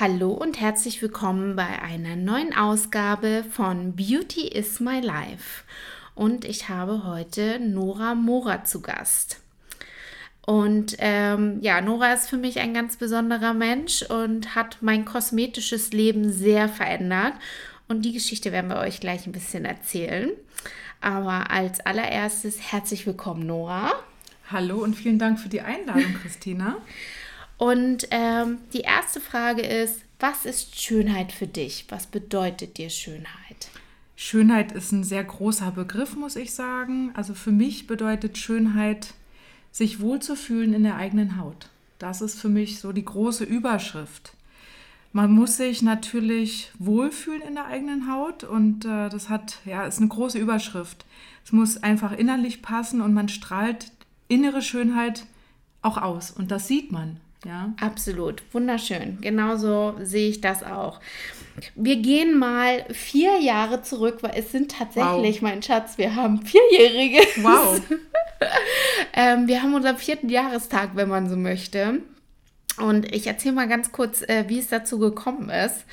Hallo und herzlich willkommen bei einer neuen Ausgabe von Beauty is My Life. Und ich habe heute Nora Mora zu Gast. Und ähm, ja, Nora ist für mich ein ganz besonderer Mensch und hat mein kosmetisches Leben sehr verändert. Und die Geschichte werden wir euch gleich ein bisschen erzählen. Aber als allererstes herzlich willkommen, Nora. Hallo und vielen Dank für die Einladung, Christina. Und ähm, die erste Frage ist, was ist Schönheit für dich? Was bedeutet dir Schönheit? Schönheit ist ein sehr großer Begriff, muss ich sagen. Also für mich bedeutet Schönheit, sich wohlzufühlen in der eigenen Haut. Das ist für mich so die große Überschrift. Man muss sich natürlich wohlfühlen in der eigenen Haut und äh, das hat, ja, ist eine große Überschrift. Es muss einfach innerlich passen und man strahlt innere Schönheit auch aus und das sieht man. Ja. Absolut, wunderschön. Genauso sehe ich das auch. Wir gehen mal vier Jahre zurück, weil es sind tatsächlich, wow. mein Schatz, wir haben vierjährige. Wow. ähm, wir haben unseren vierten Jahrestag, wenn man so möchte. Und ich erzähle mal ganz kurz, äh, wie es dazu gekommen ist.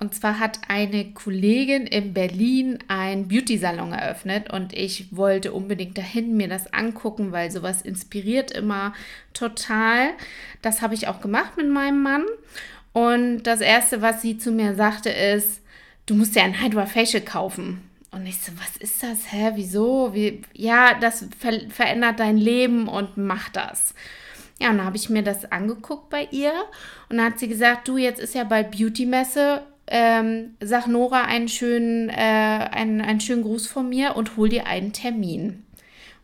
Und zwar hat eine Kollegin in Berlin einen Beauty-Salon eröffnet und ich wollte unbedingt dahin mir das angucken, weil sowas inspiriert immer total. Das habe ich auch gemacht mit meinem Mann. Und das erste, was sie zu mir sagte, ist, du musst dir ein Hydra Facial kaufen. Und ich so, was ist das? Hä, wieso? Wie? Ja, das ver verändert dein Leben und mach das. Ja, und dann habe ich mir das angeguckt bei ihr und dann hat sie gesagt, du, jetzt ist ja bald Beauty-Messe, ähm, sag Nora einen schönen, äh, einen, einen schönen Gruß von mir und hol dir einen Termin.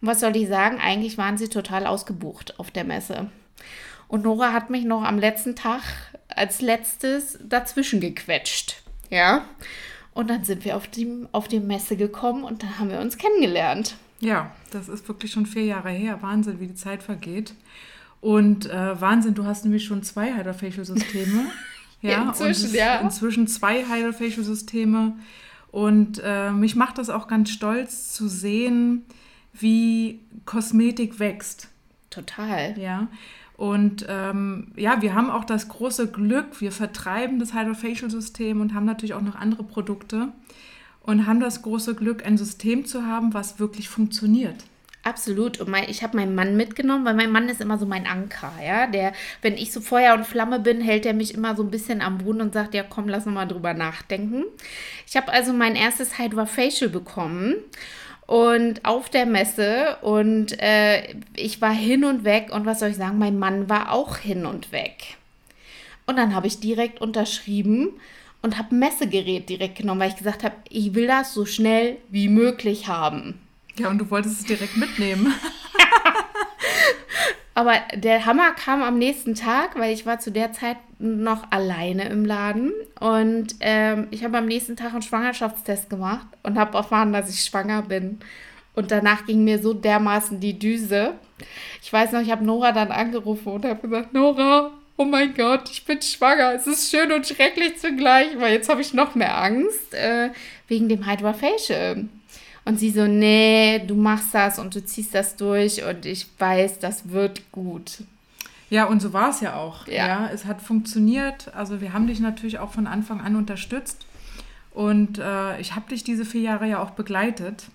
Und was soll ich sagen? Eigentlich waren sie total ausgebucht auf der Messe. Und Nora hat mich noch am letzten Tag als letztes dazwischen gequetscht. Ja. Und dann sind wir auf die, auf die Messe gekommen und dann haben wir uns kennengelernt. Ja, das ist wirklich schon vier Jahre her. Wahnsinn, wie die Zeit vergeht. Und äh, Wahnsinn, du hast nämlich schon zwei Hydrofacial-Systeme. Ja, inzwischen, ja. Inzwischen zwei Hydrofacial-Systeme. Und äh, mich macht das auch ganz stolz zu sehen, wie Kosmetik wächst. Total. Ja. Und ähm, ja, wir haben auch das große Glück, wir vertreiben das Hydrofacial-System und haben natürlich auch noch andere Produkte und haben das große Glück, ein System zu haben, was wirklich funktioniert. Absolut. Und mein, ich habe meinen Mann mitgenommen, weil mein Mann ist immer so mein Anker, ja. Der, wenn ich so Feuer und Flamme bin, hält er mich immer so ein bisschen am Boden und sagt, ja komm, lass noch mal drüber nachdenken. Ich habe also mein erstes Hydra Facial bekommen und auf der Messe und äh, ich war hin und weg und was soll ich sagen, mein Mann war auch hin und weg. Und dann habe ich direkt unterschrieben und habe Messegerät direkt genommen, weil ich gesagt habe, ich will das so schnell wie möglich haben. Ja, und du wolltest es direkt mitnehmen. Aber der Hammer kam am nächsten Tag, weil ich war zu der Zeit noch alleine im Laden. Und ähm, ich habe am nächsten Tag einen Schwangerschaftstest gemacht und habe erfahren, dass ich schwanger bin. Und danach ging mir so dermaßen die Düse. Ich weiß noch, ich habe Nora dann angerufen und habe gesagt, Nora, oh mein Gott, ich bin schwanger. Es ist schön und schrecklich zugleich, weil jetzt habe ich noch mehr Angst äh, wegen dem Hydra Facial. Und sie so, nee, du machst das und du ziehst das durch und ich weiß, das wird gut. Ja, und so war es ja auch. Ja. ja. es hat funktioniert. Also wir haben dich natürlich auch von Anfang an unterstützt. Und äh, ich habe dich diese vier Jahre ja auch begleitet.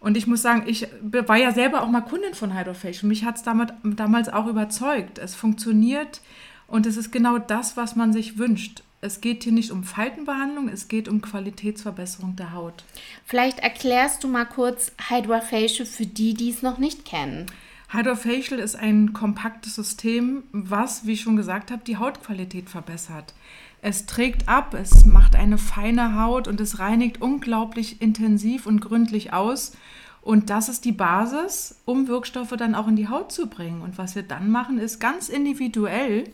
Und ich muss sagen, ich war ja selber auch mal Kundin von Hydrofacial. Mich hat es damals auch überzeugt. Es funktioniert und es ist genau das, was man sich wünscht es geht hier nicht um Faltenbehandlung, es geht um Qualitätsverbesserung der Haut. Vielleicht erklärst du mal kurz Hydrofacial für die, die es noch nicht kennen. Hydrofacial ist ein kompaktes System, was, wie ich schon gesagt habe, die Hautqualität verbessert. Es trägt ab, es macht eine feine Haut und es reinigt unglaublich intensiv und gründlich aus. Und das ist die Basis, um Wirkstoffe dann auch in die Haut zu bringen. Und was wir dann machen, ist ganz individuell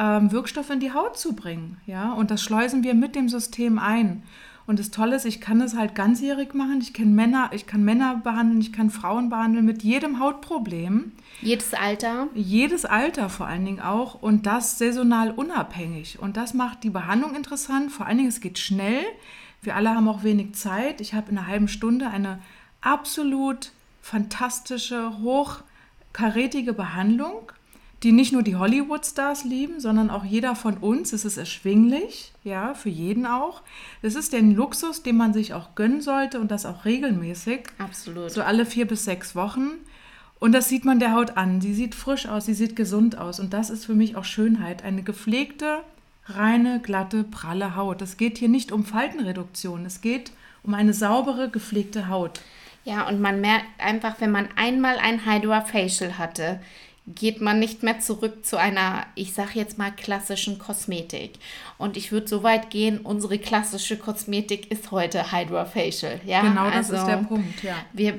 ähm, Wirkstoffe in die Haut zu bringen. Ja? Und das schleusen wir mit dem System ein. Und das Tolle ist, ich kann das halt ganzjährig machen. Ich kann Männer, ich kann Männer behandeln, ich kann Frauen behandeln mit jedem Hautproblem. Jedes Alter? Jedes Alter vor allen Dingen auch. Und das saisonal unabhängig. Und das macht die Behandlung interessant. Vor allen Dingen, es geht schnell. Wir alle haben auch wenig Zeit. Ich habe in einer halben Stunde eine absolut fantastische, hochkarätige Behandlung die nicht nur die Hollywood-Stars lieben, sondern auch jeder von uns. Es ist erschwinglich, ja, für jeden auch. Es ist der Luxus, den man sich auch gönnen sollte und das auch regelmäßig. Absolut. So alle vier bis sechs Wochen. Und das sieht man der Haut an. Sie sieht frisch aus, sie sieht gesund aus. Und das ist für mich auch Schönheit. Eine gepflegte, reine, glatte, pralle Haut. Es geht hier nicht um Faltenreduktion. Es geht um eine saubere, gepflegte Haut. Ja, und man merkt einfach, wenn man einmal ein Hydra Facial hatte, geht man nicht mehr zurück zu einer, ich sage jetzt mal, klassischen Kosmetik. Und ich würde so weit gehen, unsere klassische Kosmetik ist heute Hydra Facial. Ja? Genau, das also, ist der Punkt, ja. Wir,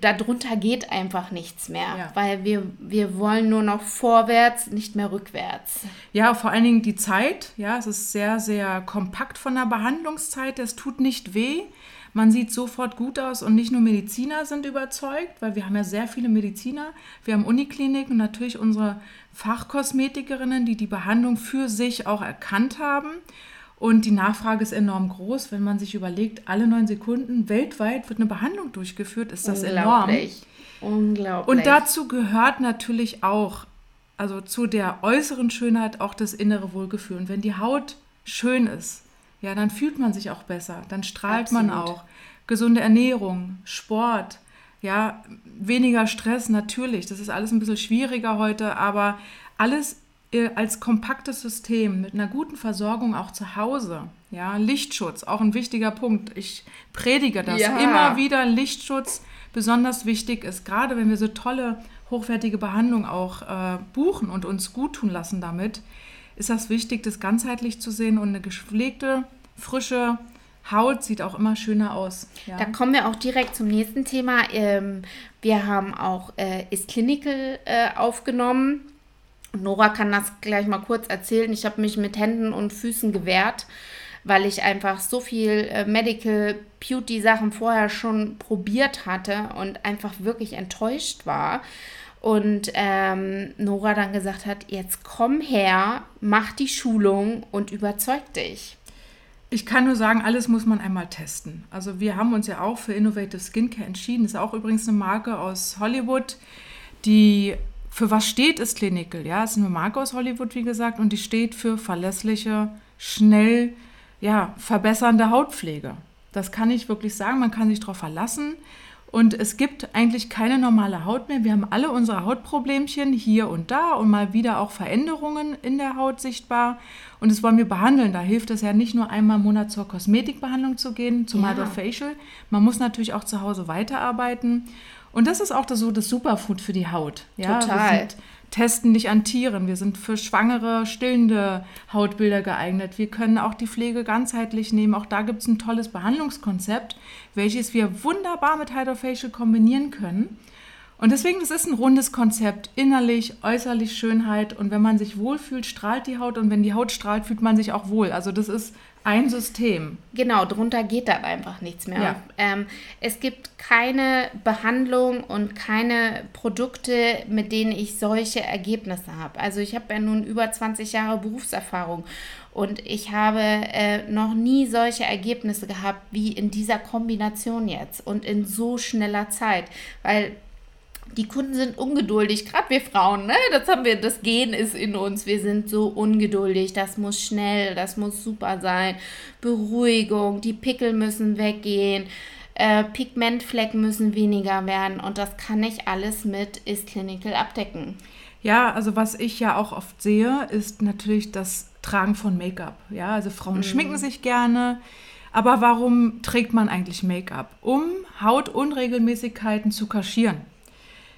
darunter geht einfach nichts mehr, ja. weil wir, wir wollen nur noch vorwärts, nicht mehr rückwärts. Ja, vor allen Dingen die Zeit, ja, es ist sehr, sehr kompakt von der Behandlungszeit, es tut nicht weh. Man sieht sofort gut aus und nicht nur Mediziner sind überzeugt, weil wir haben ja sehr viele Mediziner. Wir haben Unikliniken und natürlich unsere Fachkosmetikerinnen, die die Behandlung für sich auch erkannt haben. Und die Nachfrage ist enorm groß, wenn man sich überlegt, alle neun Sekunden weltweit wird eine Behandlung durchgeführt, ist das Unglaublich. enorm. Unglaublich. Und dazu gehört natürlich auch, also zu der äußeren Schönheit auch das innere Wohlgefühl. Und wenn die Haut schön ist, ja, dann fühlt man sich auch besser, dann strahlt Absolut. man auch. Gesunde Ernährung, Sport, ja, weniger Stress natürlich. Das ist alles ein bisschen schwieriger heute, aber alles äh, als kompaktes System mit einer guten Versorgung auch zu Hause. Ja, Lichtschutz, auch ein wichtiger Punkt. Ich predige das ja. immer wieder. Lichtschutz besonders wichtig ist, gerade wenn wir so tolle, hochwertige Behandlung auch äh, buchen und uns gut tun lassen damit ist das wichtig, das ganzheitlich zu sehen und eine gepflegte, frische Haut sieht auch immer schöner aus. Ja. Da kommen wir auch direkt zum nächsten Thema. Ähm, wir haben auch äh, Is Clinical äh, aufgenommen. Nora kann das gleich mal kurz erzählen. Ich habe mich mit Händen und Füßen gewehrt, weil ich einfach so viel äh, Medical Beauty Sachen vorher schon probiert hatte und einfach wirklich enttäuscht war. Und ähm, Nora dann gesagt hat, jetzt komm her, mach die Schulung und überzeug dich. Ich kann nur sagen, alles muss man einmal testen. Also wir haben uns ja auch für Innovative Skincare entschieden. Das ist auch übrigens eine Marke aus Hollywood, die für was steht, ist Clinical. Ja, es ist eine Marke aus Hollywood, wie gesagt, und die steht für verlässliche, schnell, ja, verbessernde Hautpflege. Das kann ich wirklich sagen. Man kann sich darauf verlassen. Und es gibt eigentlich keine normale Haut mehr. Wir haben alle unsere Hautproblemchen hier und da und mal wieder auch Veränderungen in der Haut sichtbar. Und das wollen wir behandeln. Da hilft es ja nicht nur einmal im Monat zur Kosmetikbehandlung zu gehen, zum ja. Facial. Man muss natürlich auch zu Hause weiterarbeiten. Und das ist auch das, so das Superfood für die Haut. Ja, Total testen nicht an Tieren. Wir sind für schwangere, stillende Hautbilder geeignet. Wir können auch die Pflege ganzheitlich nehmen. Auch da gibt es ein tolles Behandlungskonzept, welches wir wunderbar mit Hydrofacial kombinieren können. Und deswegen, das ist ein rundes Konzept, innerlich, äußerlich Schönheit. Und wenn man sich wohlfühlt, strahlt die Haut. Und wenn die Haut strahlt, fühlt man sich auch wohl. Also das ist ein System. Genau, drunter geht dann einfach nichts mehr. Ja. Ähm, es gibt keine Behandlung und keine Produkte, mit denen ich solche Ergebnisse habe. Also ich habe ja nun über 20 Jahre Berufserfahrung und ich habe äh, noch nie solche Ergebnisse gehabt wie in dieser Kombination jetzt und in so schneller Zeit, weil die Kunden sind ungeduldig, gerade wir Frauen, ne? Das haben wir, das Gen ist in uns. Wir sind so ungeduldig, das muss schnell, das muss super sein. Beruhigung, die Pickel müssen weggehen, äh, Pigmentflecken müssen weniger werden und das kann ich alles mit Is Clinical abdecken. Ja, also was ich ja auch oft sehe, ist natürlich das Tragen von Make-up. Ja, also Frauen mhm. schminken sich gerne. Aber warum trägt man eigentlich Make-up? Um Hautunregelmäßigkeiten zu kaschieren.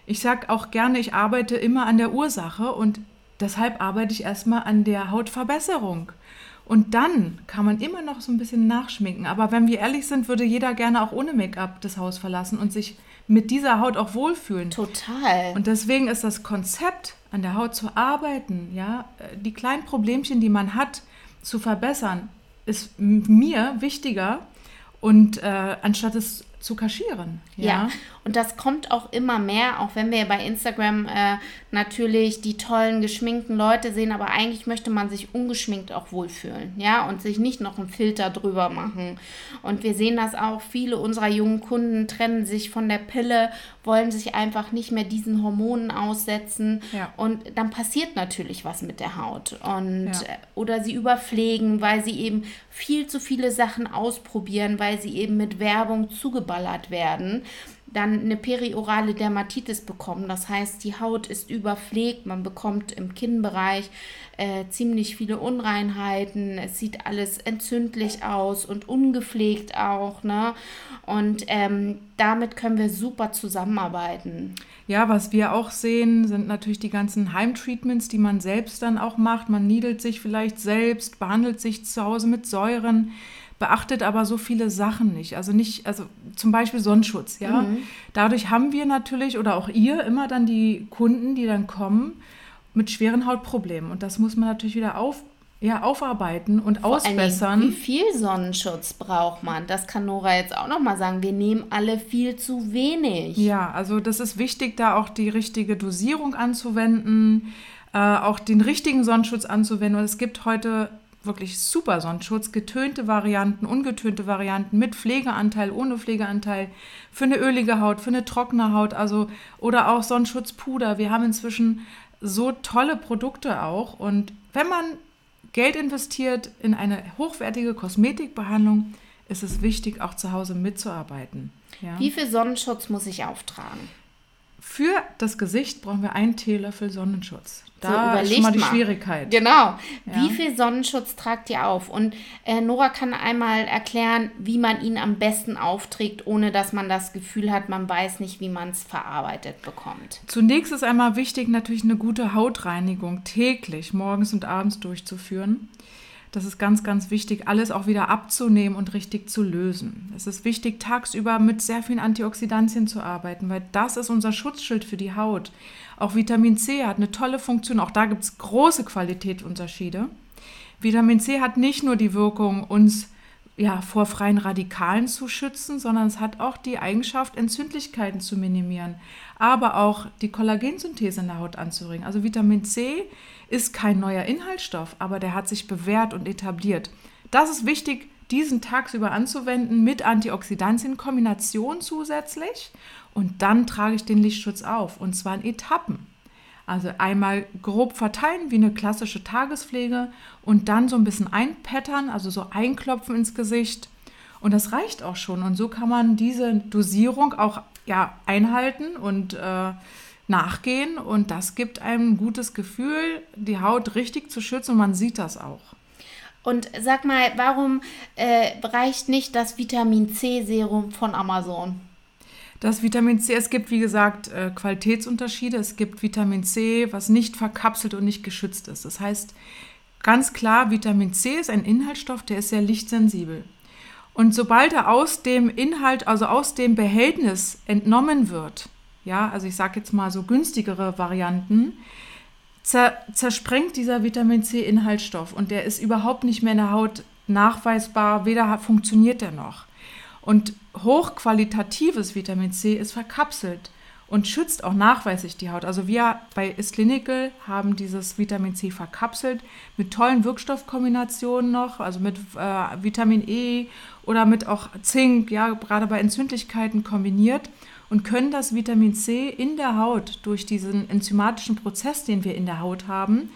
Ich sage auch gerne, ich arbeite immer an der Ursache und deshalb arbeite ich erstmal an der Hautverbesserung. Und dann kann man immer noch so ein bisschen nachschminken. Aber wenn wir ehrlich sind, würde jeder gerne auch ohne Make-up das Haus verlassen und sich mit dieser Haut auch wohlfühlen. Total. Und deswegen ist das Konzept, an der Haut zu arbeiten, ja, die kleinen Problemchen, die man hat, zu verbessern, ist mir wichtiger. Und äh, anstatt es zu kaschieren. Ja. ja. und das kommt auch immer mehr, auch wenn wir bei Instagram äh, natürlich die tollen geschminkten Leute sehen, aber eigentlich möchte man sich ungeschminkt auch wohlfühlen, ja, und sich nicht noch einen Filter drüber machen. Und wir sehen das auch, viele unserer jungen Kunden trennen sich von der Pille, wollen sich einfach nicht mehr diesen Hormonen aussetzen ja. und dann passiert natürlich was mit der Haut und ja. Äh, oder sie überpflegen, weil sie eben viel zu viele Sachen ausprobieren, weil sie eben mit Werbung zugeballert werden, dann eine periorale Dermatitis bekommen. Das heißt, die Haut ist überpflegt, man bekommt im Kinnbereich äh, ziemlich viele Unreinheiten, es sieht alles entzündlich aus und ungepflegt auch. Ne? Und ähm, damit können wir super zusammenarbeiten. Ja, was wir auch sehen, sind natürlich die ganzen Heimtreatments, die man selbst dann auch macht. Man niedelt sich vielleicht selbst, behandelt sich zu Hause mit Säuren, beachtet aber so viele Sachen nicht. Also nicht, also zum Beispiel Sonnenschutz, ja. Mhm. Dadurch haben wir natürlich oder auch ihr immer dann die Kunden, die dann kommen mit schweren Hautproblemen. Und das muss man natürlich wieder auf, ja, aufarbeiten und Vor ausbessern. Dingen, wie viel Sonnenschutz braucht man? Das kann Nora jetzt auch nochmal sagen. Wir nehmen alle viel zu wenig. Ja, also das ist wichtig, da auch die richtige Dosierung anzuwenden, äh, auch den richtigen Sonnenschutz anzuwenden. Und es gibt heute wirklich super Sonnenschutz, getönte Varianten, ungetönte Varianten mit Pflegeanteil, ohne Pflegeanteil, für eine ölige Haut, für eine trockene Haut, also oder auch Sonnenschutzpuder. Wir haben inzwischen so tolle Produkte auch und wenn man Geld investiert in eine hochwertige Kosmetikbehandlung, ist es wichtig, auch zu Hause mitzuarbeiten. Ja? Wie viel Sonnenschutz muss ich auftragen? Für das Gesicht brauchen wir einen Teelöffel Sonnenschutz. Da so, ist schon mal die mal. Schwierigkeit. Genau. Ja. Wie viel Sonnenschutz tragt ihr auf? Und äh, Nora kann einmal erklären, wie man ihn am besten aufträgt, ohne dass man das Gefühl hat, man weiß nicht, wie man es verarbeitet bekommt. Zunächst ist einmal wichtig, natürlich eine gute Hautreinigung täglich, morgens und abends durchzuführen. Das ist ganz, ganz wichtig, alles auch wieder abzunehmen und richtig zu lösen. Es ist wichtig, tagsüber mit sehr vielen Antioxidantien zu arbeiten, weil das ist unser Schutzschild für die Haut. Auch Vitamin C hat eine tolle Funktion. Auch da gibt es große Qualitätsunterschiede. Vitamin C hat nicht nur die Wirkung, uns ja, vor freien Radikalen zu schützen, sondern es hat auch die Eigenschaft, Entzündlichkeiten zu minimieren, aber auch die Kollagensynthese in der Haut anzuregen. Also Vitamin C ist kein neuer Inhaltsstoff, aber der hat sich bewährt und etabliert. Das ist wichtig, diesen tagsüber anzuwenden mit Antioxidantien in Kombination zusätzlich und dann trage ich den Lichtschutz auf und zwar in Etappen. Also einmal grob verteilen wie eine klassische Tagespflege und dann so ein bisschen einpattern, also so einklopfen ins Gesicht. Und das reicht auch schon. Und so kann man diese Dosierung auch ja, einhalten und äh, nachgehen. Und das gibt einem ein gutes Gefühl, die Haut richtig zu schützen und man sieht das auch. Und sag mal, warum äh, reicht nicht das Vitamin C-Serum von Amazon? Das Vitamin C, es gibt wie gesagt äh, Qualitätsunterschiede. Es gibt Vitamin C, was nicht verkapselt und nicht geschützt ist. Das heißt ganz klar, Vitamin C ist ein Inhaltsstoff, der ist sehr lichtsensibel. Und sobald er aus dem Inhalt, also aus dem Behältnis entnommen wird, ja, also ich sage jetzt mal so günstigere Varianten, zer zersprengt dieser Vitamin C-Inhaltsstoff und der ist überhaupt nicht mehr in der Haut nachweisbar, weder funktioniert er noch. Und hochqualitatives Vitamin C ist verkapselt und schützt auch nachweislich die Haut. Also wir bei Isclinical haben dieses Vitamin C verkapselt mit tollen Wirkstoffkombinationen noch, also mit äh, Vitamin E oder mit auch Zink, ja, gerade bei Entzündlichkeiten kombiniert und können das Vitamin C in der Haut durch diesen enzymatischen Prozess, den wir in der Haut haben,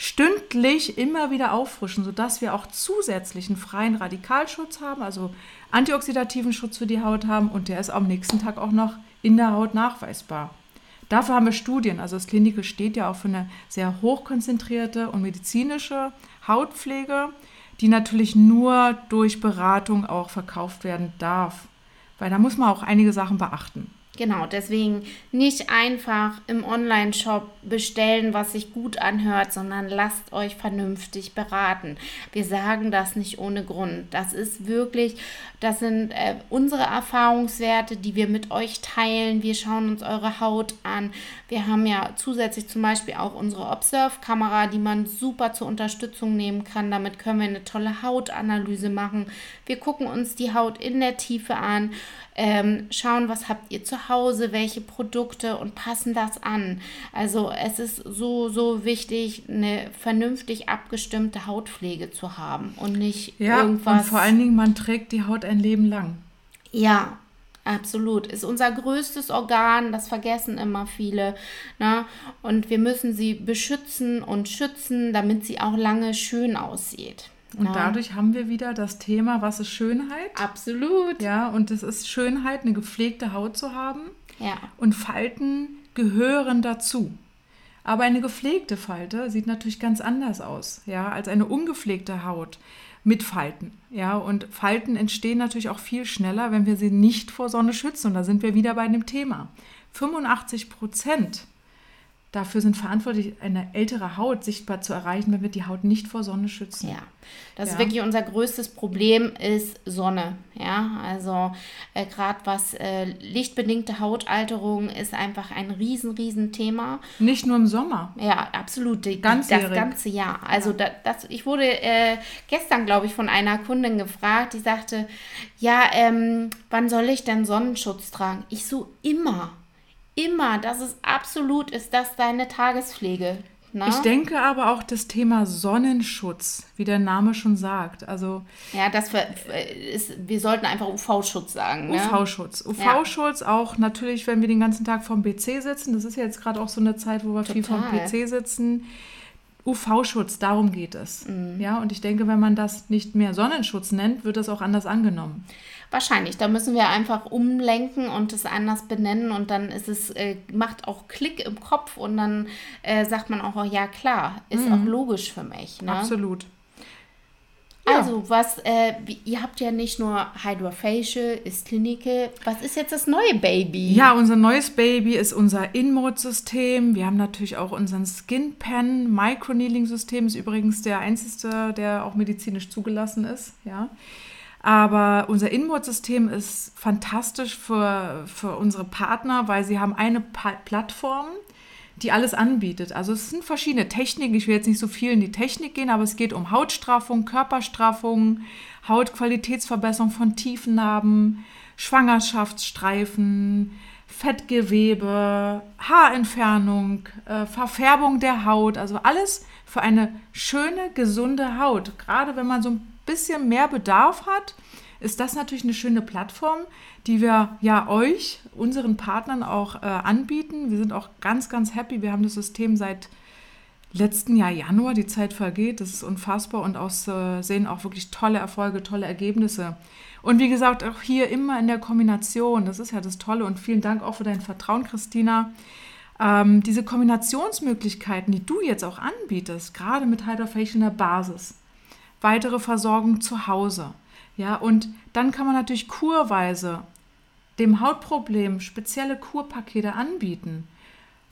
stündlich immer wieder auffrischen, sodass wir auch zusätzlichen freien Radikalschutz haben, also antioxidativen Schutz für die Haut haben und der ist am nächsten Tag auch noch in der Haut nachweisbar. Dafür haben wir Studien, also das Klinik steht ja auch für eine sehr hochkonzentrierte und medizinische Hautpflege, die natürlich nur durch Beratung auch verkauft werden darf, weil da muss man auch einige Sachen beachten. Genau, deswegen nicht einfach im Online-Shop bestellen, was sich gut anhört, sondern lasst euch vernünftig beraten. Wir sagen das nicht ohne Grund. Das ist wirklich, das sind äh, unsere Erfahrungswerte, die wir mit euch teilen. Wir schauen uns eure Haut an. Wir haben ja zusätzlich zum Beispiel auch unsere Observe-Kamera, die man super zur Unterstützung nehmen kann. Damit können wir eine tolle Hautanalyse machen. Wir gucken uns die Haut in der Tiefe an ähm, schauen, was habt ihr zu Hause, welche Produkte und passen das an. Also es ist so, so wichtig, eine vernünftig abgestimmte Hautpflege zu haben und nicht ja, irgendwas. Und vor allen Dingen, man trägt die Haut ein Leben lang. Ja, Absolut. Ist unser größtes Organ, das vergessen immer viele. Ne? Und wir müssen sie beschützen und schützen, damit sie auch lange schön aussieht. Und ja. dadurch haben wir wieder das Thema, was ist Schönheit? Absolut. Ja, und es ist Schönheit, eine gepflegte Haut zu haben. Ja. Und Falten gehören dazu. Aber eine gepflegte Falte sieht natürlich ganz anders aus, ja, als eine ungepflegte Haut mit Falten. Ja, und Falten entstehen natürlich auch viel schneller, wenn wir sie nicht vor Sonne schützen. Und da sind wir wieder bei dem Thema. 85 Prozent dafür sind verantwortlich, eine ältere Haut sichtbar zu erreichen, wenn wir die Haut nicht vor Sonne schützen. Ja, das ja. ist wirklich unser größtes Problem, ist Sonne. Ja, also äh, gerade was äh, lichtbedingte Hautalterung ist einfach ein riesen, riesen Thema. Nicht nur im Sommer. Ja, absolut. Die, das ganze Jahr. Also ja. das, ich wurde äh, gestern, glaube ich, von einer Kundin gefragt, die sagte, ja, ähm, wann soll ich denn Sonnenschutz tragen? Ich so immer immer, das ist absolut, ist das deine Tagespflege. Na? Ich denke aber auch das Thema Sonnenschutz, wie der Name schon sagt. Also ja, das ist, wir sollten einfach UV-Schutz sagen. Ne? UV-Schutz. UV-Schutz ja. auch natürlich, wenn wir den ganzen Tag vom PC sitzen. Das ist ja jetzt gerade auch so eine Zeit, wo wir Total. viel vom PC sitzen. UV-Schutz, darum geht es. Mhm. Ja, und ich denke, wenn man das nicht mehr Sonnenschutz nennt, wird das auch anders angenommen. Wahrscheinlich. Da müssen wir einfach umlenken und es anders benennen und dann ist es, äh, macht auch Klick im Kopf und dann äh, sagt man auch, oh, ja klar, ist mhm. auch logisch für mich. Ne? Absolut. Also, was, äh, ihr habt ja nicht nur Hydrofacial, ist Clinical. Was ist jetzt das neue Baby? Ja, unser neues Baby ist unser InMode-System. Wir haben natürlich auch unseren Skin Pen Microneedling-System. Ist übrigens der einzige, der auch medizinisch zugelassen ist. Ja. Aber unser Inboard-System ist fantastisch für, für unsere Partner, weil sie haben eine pa Plattform, die alles anbietet. Also es sind verschiedene Techniken. Ich will jetzt nicht so viel in die Technik gehen, aber es geht um Hautstraffung, Körperstraffung, Hautqualitätsverbesserung von Tiefennarben, Schwangerschaftsstreifen, Fettgewebe, Haarentfernung, äh, Verfärbung der Haut. Also alles für eine schöne, gesunde Haut. Gerade wenn man so ein bisschen mehr Bedarf hat, ist das natürlich eine schöne Plattform, die wir ja euch, unseren Partnern auch äh, anbieten. Wir sind auch ganz, ganz happy. Wir haben das System seit letzten Jahr Januar. Die Zeit vergeht. Das ist unfassbar und aus, äh, sehen auch wirklich tolle Erfolge, tolle Ergebnisse. Und wie gesagt, auch hier immer in der Kombination. Das ist ja das Tolle. Und vielen Dank auch für dein Vertrauen, Christina. Ähm, diese Kombinationsmöglichkeiten, die du jetzt auch anbietest, gerade mit Hydrofacial in der Basis, weitere Versorgung zu Hause. Ja, und dann kann man natürlich kurweise dem Hautproblem spezielle Kurpakete anbieten.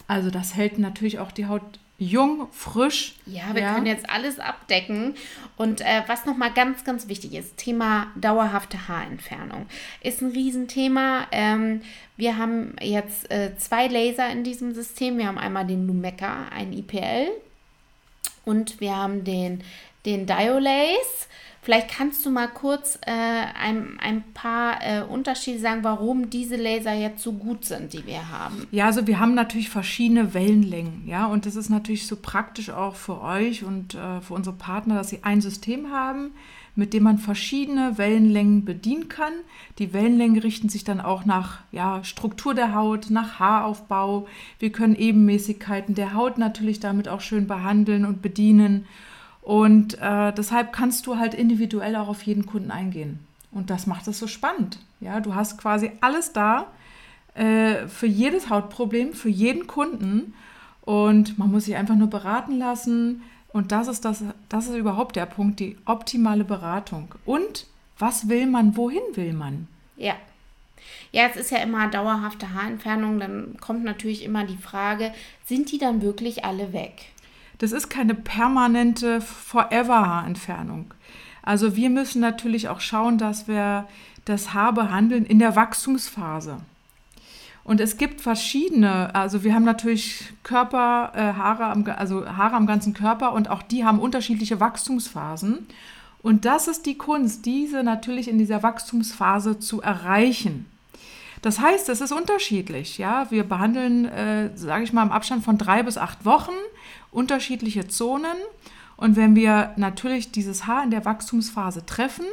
Also das hält natürlich auch die Haut jung, frisch. Ja, wir ja. können jetzt alles abdecken. Und äh, was nochmal ganz, ganz wichtig ist, Thema dauerhafte Haarentfernung. Ist ein Riesenthema. Ähm, wir haben jetzt äh, zwei Laser in diesem System. Wir haben einmal den Lumecca, ein IPL. Und wir haben den den Diolace. Vielleicht kannst du mal kurz äh, ein, ein paar äh, Unterschiede sagen, warum diese Laser jetzt so gut sind, die wir haben. Ja, also wir haben natürlich verschiedene Wellenlängen, ja, und das ist natürlich so praktisch auch für euch und äh, für unsere Partner, dass sie ein System haben, mit dem man verschiedene Wellenlängen bedienen kann. Die Wellenlängen richten sich dann auch nach ja, Struktur der Haut, nach Haaraufbau. Wir können Ebenmäßigkeiten der Haut natürlich damit auch schön behandeln und bedienen. Und äh, deshalb kannst du halt individuell auch auf jeden Kunden eingehen. Und das macht es so spannend. Ja, du hast quasi alles da äh, für jedes Hautproblem, für jeden Kunden. Und man muss sich einfach nur beraten lassen. Und das ist, das, das ist überhaupt der Punkt, die optimale Beratung. Und was will man, wohin will man? Ja. Ja, es ist ja immer dauerhafte Haarentfernung. Dann kommt natürlich immer die Frage, sind die dann wirklich alle weg? Das ist keine permanente Forever-Haarentfernung. Also wir müssen natürlich auch schauen, dass wir das Haar behandeln in der Wachstumsphase. Und es gibt verschiedene, also wir haben natürlich Körper, äh, Haare, am, also Haare am ganzen Körper und auch die haben unterschiedliche Wachstumsphasen. Und das ist die Kunst, diese natürlich in dieser Wachstumsphase zu erreichen. Das heißt, es ist unterschiedlich. Ja, wir behandeln, äh, sage ich mal, im Abstand von drei bis acht Wochen unterschiedliche Zonen. Und wenn wir natürlich dieses Haar in der Wachstumsphase treffen,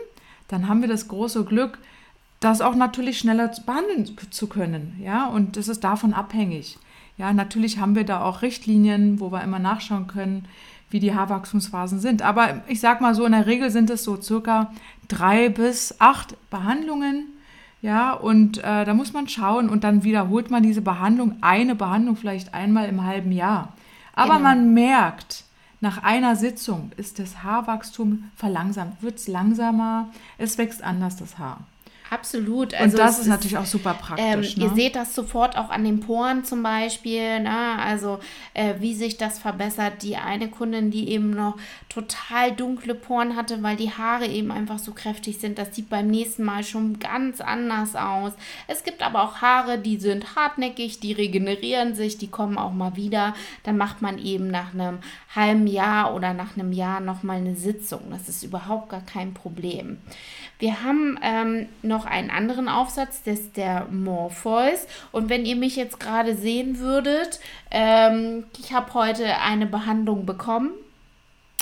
dann haben wir das große Glück, das auch natürlich schneller behandeln zu können. Ja, und das ist davon abhängig. Ja, natürlich haben wir da auch Richtlinien, wo wir immer nachschauen können, wie die Haarwachstumsphasen sind. Aber ich sag mal so, in der Regel sind es so circa drei bis acht Behandlungen. Ja, und äh, da muss man schauen und dann wiederholt man diese Behandlung, eine Behandlung vielleicht einmal im halben Jahr. Aber genau. man merkt, nach einer Sitzung ist das Haarwachstum verlangsamt, wird es langsamer, es wächst anders das Haar. Absolut. Also und das ist natürlich auch super praktisch. Ähm, ne? Ihr seht das sofort auch an den Poren zum Beispiel. Ne? Also äh, wie sich das verbessert. Die eine Kundin, die eben noch total dunkle Poren hatte, weil die Haare eben einfach so kräftig sind, das sieht beim nächsten Mal schon ganz anders aus. Es gibt aber auch Haare, die sind hartnäckig, die regenerieren sich, die kommen auch mal wieder. Dann macht man eben nach einem halben Jahr oder nach einem Jahr nochmal eine Sitzung. Das ist überhaupt gar kein Problem. Wir haben ähm, noch einen anderen Aufsatz, das ist der Morpheus. Und wenn ihr mich jetzt gerade sehen würdet, ähm, ich habe heute eine Behandlung bekommen.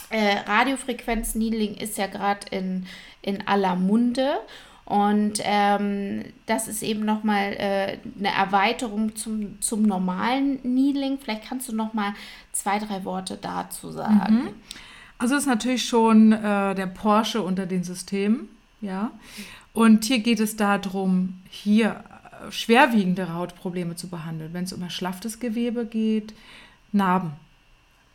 Äh, Radiofrequenz-Needling ist ja gerade in, in aller Munde. Und ähm, das ist eben nochmal äh, eine Erweiterung zum, zum normalen Needling. Vielleicht kannst du nochmal zwei, drei Worte dazu sagen. Mhm. Also ist natürlich schon äh, der Porsche unter den Systemen. Ja. Und hier geht es darum, hier äh, schwerwiegendere Hautprobleme zu behandeln. Wenn es um erschlafftes Gewebe geht, Narben.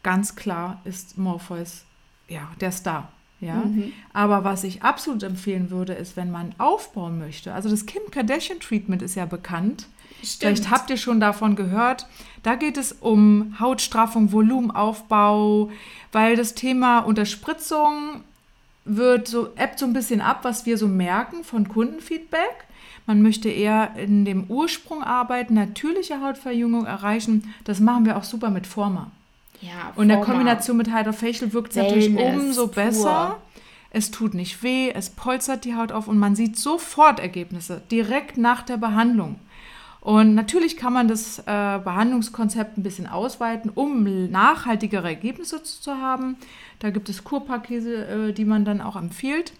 Ganz klar ist Morpheus ja, der Star. Ja? Mhm. Aber was ich absolut empfehlen würde, ist, wenn man aufbauen möchte. Also das Kim Kardashian Treatment ist ja bekannt. Stimmt. Vielleicht habt ihr schon davon gehört. Da geht es um Hautstraffung, Volumenaufbau, weil das Thema Unterspritzung wird so, ebbt so ein bisschen ab, was wir so merken von Kundenfeedback. Man möchte eher in dem Ursprung arbeiten, natürliche Hautverjüngung erreichen. Das machen wir auch super mit Forma. Ja, Und in der Kombination mit Hydrofacial wirkt es natürlich umso besser. Es tut nicht weh, es polstert die Haut auf und man sieht sofort Ergebnisse direkt nach der Behandlung. Und natürlich kann man das äh, Behandlungskonzept ein bisschen ausweiten, um nachhaltigere Ergebnisse zu haben. Da gibt es Kurpakete, äh, die man dann auch empfiehlt.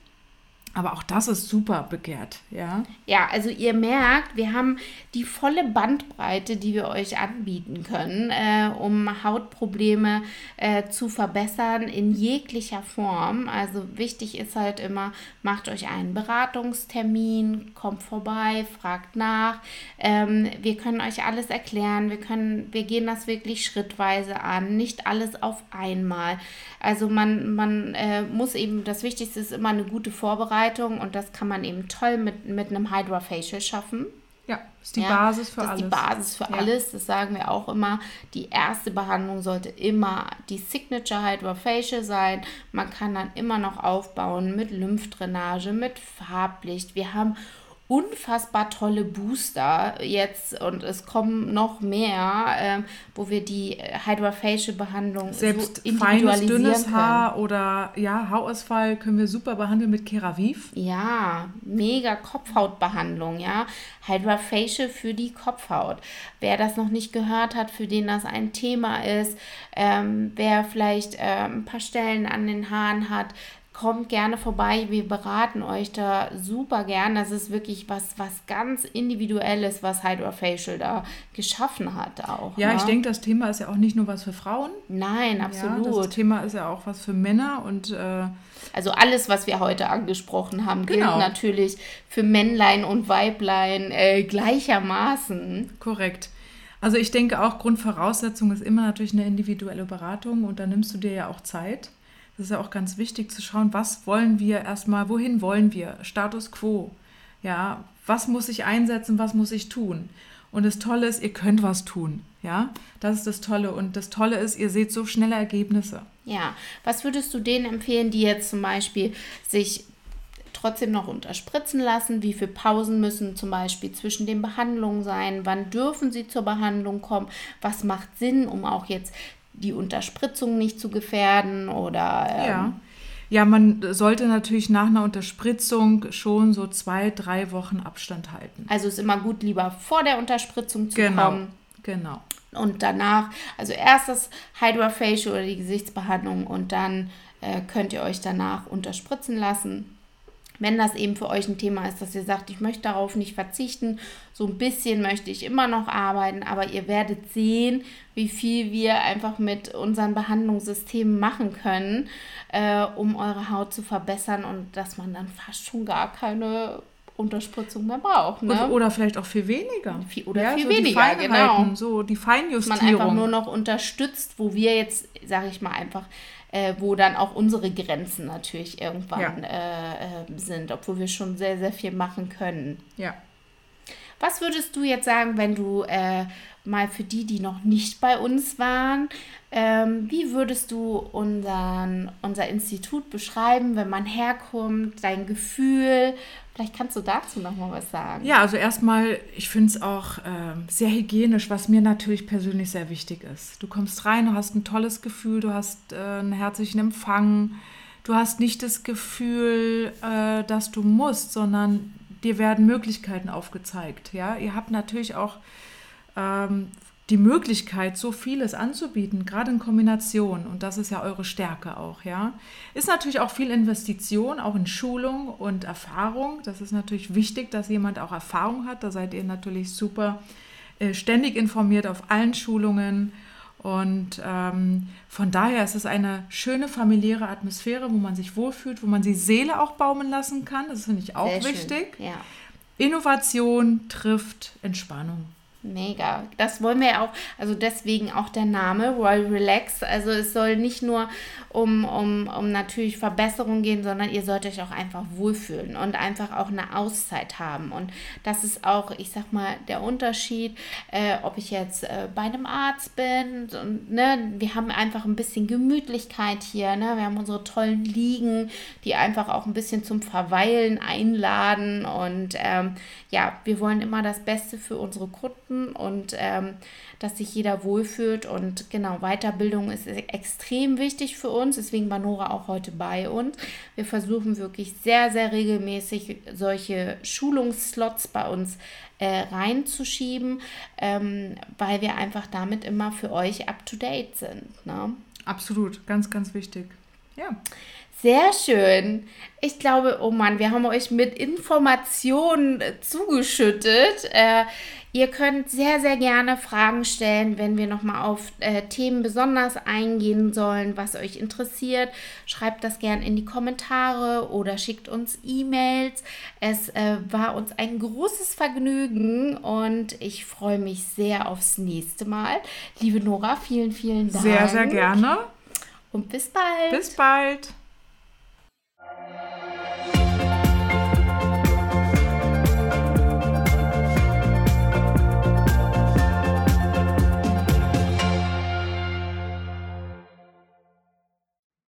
Aber auch das ist super begehrt, ja. Ja, also ihr merkt, wir haben die volle Bandbreite, die wir euch anbieten können, äh, um Hautprobleme äh, zu verbessern in jeglicher Form. Also wichtig ist halt immer, macht euch einen Beratungstermin, kommt vorbei, fragt nach. Ähm, wir können euch alles erklären. Wir können, wir gehen das wirklich schrittweise an, nicht alles auf einmal. Also man, man äh, muss eben, das Wichtigste ist immer eine gute Vorbereitung und das kann man eben toll mit, mit einem Hydra Facial schaffen. Ja, ist die ja, Basis für das alles. ist die Basis für ja. alles, das sagen wir auch immer. Die erste Behandlung sollte immer die Signature Hydra Facial sein. Man kann dann immer noch aufbauen mit Lymphdrainage, mit Farblicht. Wir haben unfassbar tolle Booster jetzt und es kommen noch mehr, ähm, wo wir die Hydrofacial-Behandlung selbst so feines, dünnes können. Haar oder ja, Haarausfall können wir super behandeln mit Keraviv. Ja, mega Kopfhautbehandlung, ja. Hydrofacial für die Kopfhaut. Wer das noch nicht gehört hat, für den das ein Thema ist, ähm, wer vielleicht ähm, ein paar Stellen an den Haaren hat, kommt gerne vorbei. Wir beraten euch da super gern. Das ist wirklich was, was ganz Individuelles, was Hydrofacial da geschaffen hat auch. Ja, ne? ich denke, das Thema ist ja auch nicht nur was für Frauen. Nein, absolut. Ja, das Thema ist ja auch was für Männer und äh, also alles, was wir heute angesprochen haben, gilt genau. natürlich für Männlein und Weiblein äh, gleichermaßen. Korrekt. Also ich denke auch, Grundvoraussetzung ist immer natürlich eine individuelle Beratung und da nimmst du dir ja auch Zeit. Das ist ja auch ganz wichtig zu schauen, was wollen wir erstmal, wohin wollen wir, Status quo. Ja, was muss ich einsetzen, was muss ich tun? Und das Tolle ist, ihr könnt was tun. Ja, das ist das Tolle. Und das Tolle ist, ihr seht so schnelle Ergebnisse. Ja, was würdest du denen empfehlen, die jetzt zum Beispiel sich trotzdem noch unterspritzen lassen? Wie viele Pausen müssen zum Beispiel zwischen den Behandlungen sein? Wann dürfen sie zur Behandlung kommen? Was macht Sinn, um auch jetzt die Unterspritzung nicht zu gefährden? Oder ähm, ja. Ja, man sollte natürlich nach einer Unterspritzung schon so zwei, drei Wochen Abstand halten. Also ist immer gut, lieber vor der Unterspritzung zu genau, kommen. Genau. Und danach, also erst das Hydrofacial oder die Gesichtsbehandlung und dann äh, könnt ihr euch danach unterspritzen lassen. Wenn das eben für euch ein Thema ist, dass ihr sagt, ich möchte darauf nicht verzichten, so ein bisschen möchte ich immer noch arbeiten, aber ihr werdet sehen, wie viel wir einfach mit unseren Behandlungssystemen machen können, äh, um eure Haut zu verbessern und dass man dann fast schon gar keine Unterspritzung mehr braucht. Ne? Oder, oder, vielleicht auch viel weniger. Viel, oder ja, viel so weniger, genau. So die Feinjustierung. Dass man einfach nur noch unterstützt, wo wir jetzt, sage ich mal, einfach äh, wo dann auch unsere Grenzen natürlich irgendwann ja. äh, äh, sind, obwohl wir schon sehr, sehr viel machen können. Ja. Was würdest du jetzt sagen, wenn du äh, mal für die, die noch nicht bei uns waren, ähm, wie würdest du unseren, unser Institut beschreiben, wenn man herkommt, dein Gefühl? Vielleicht kannst du dazu noch mal was sagen. Ja, also erstmal, ich finde es auch äh, sehr hygienisch, was mir natürlich persönlich sehr wichtig ist. Du kommst rein, du hast ein tolles Gefühl, du hast äh, einen herzlichen Empfang, du hast nicht das Gefühl, äh, dass du musst, sondern dir werden Möglichkeiten aufgezeigt. Ja, ihr habt natürlich auch ähm, die Möglichkeit, so vieles anzubieten, gerade in Kombination. Und das ist ja eure Stärke auch, ja. Ist natürlich auch viel Investition, auch in Schulung und Erfahrung. Das ist natürlich wichtig, dass jemand auch Erfahrung hat. Da seid ihr natürlich super äh, ständig informiert auf allen Schulungen. Und ähm, von daher ist es eine schöne familiäre Atmosphäre, wo man sich wohlfühlt, wo man die Seele auch baumeln lassen kann. Das finde ich auch Sehr wichtig. Ja. Innovation trifft Entspannung. Mega. Das wollen wir ja auch, also deswegen auch der Name Royal Relax. Also es soll nicht nur um, um, um natürlich Verbesserung gehen, sondern ihr sollt euch auch einfach wohlfühlen und einfach auch eine Auszeit haben. Und das ist auch, ich sag mal, der Unterschied, äh, ob ich jetzt äh, bei einem Arzt bin. Und, ne, wir haben einfach ein bisschen Gemütlichkeit hier. Ne? Wir haben unsere tollen Liegen, die einfach auch ein bisschen zum Verweilen einladen. Und ähm, ja, wir wollen immer das Beste für unsere Kunden Und ähm, dass sich jeder wohlfühlt. Und genau, Weiterbildung ist extrem wichtig für uns. Deswegen war Nora auch heute bei uns. Wir versuchen wirklich sehr, sehr regelmäßig solche Schulungsslots bei uns äh, reinzuschieben, ähm, weil wir einfach damit immer für euch up-to-date sind. Ne? Absolut, ganz, ganz wichtig. Ja. Sehr schön. Ich glaube, oh Mann, wir haben euch mit Informationen zugeschüttet. Äh, ihr könnt sehr, sehr gerne Fragen stellen, wenn wir nochmal auf äh, Themen besonders eingehen sollen, was euch interessiert. Schreibt das gerne in die Kommentare oder schickt uns E-Mails. Es äh, war uns ein großes Vergnügen und ich freue mich sehr aufs nächste Mal. Liebe Nora, vielen, vielen Dank. Sehr, sehr gerne. Und bis bald. Bis bald.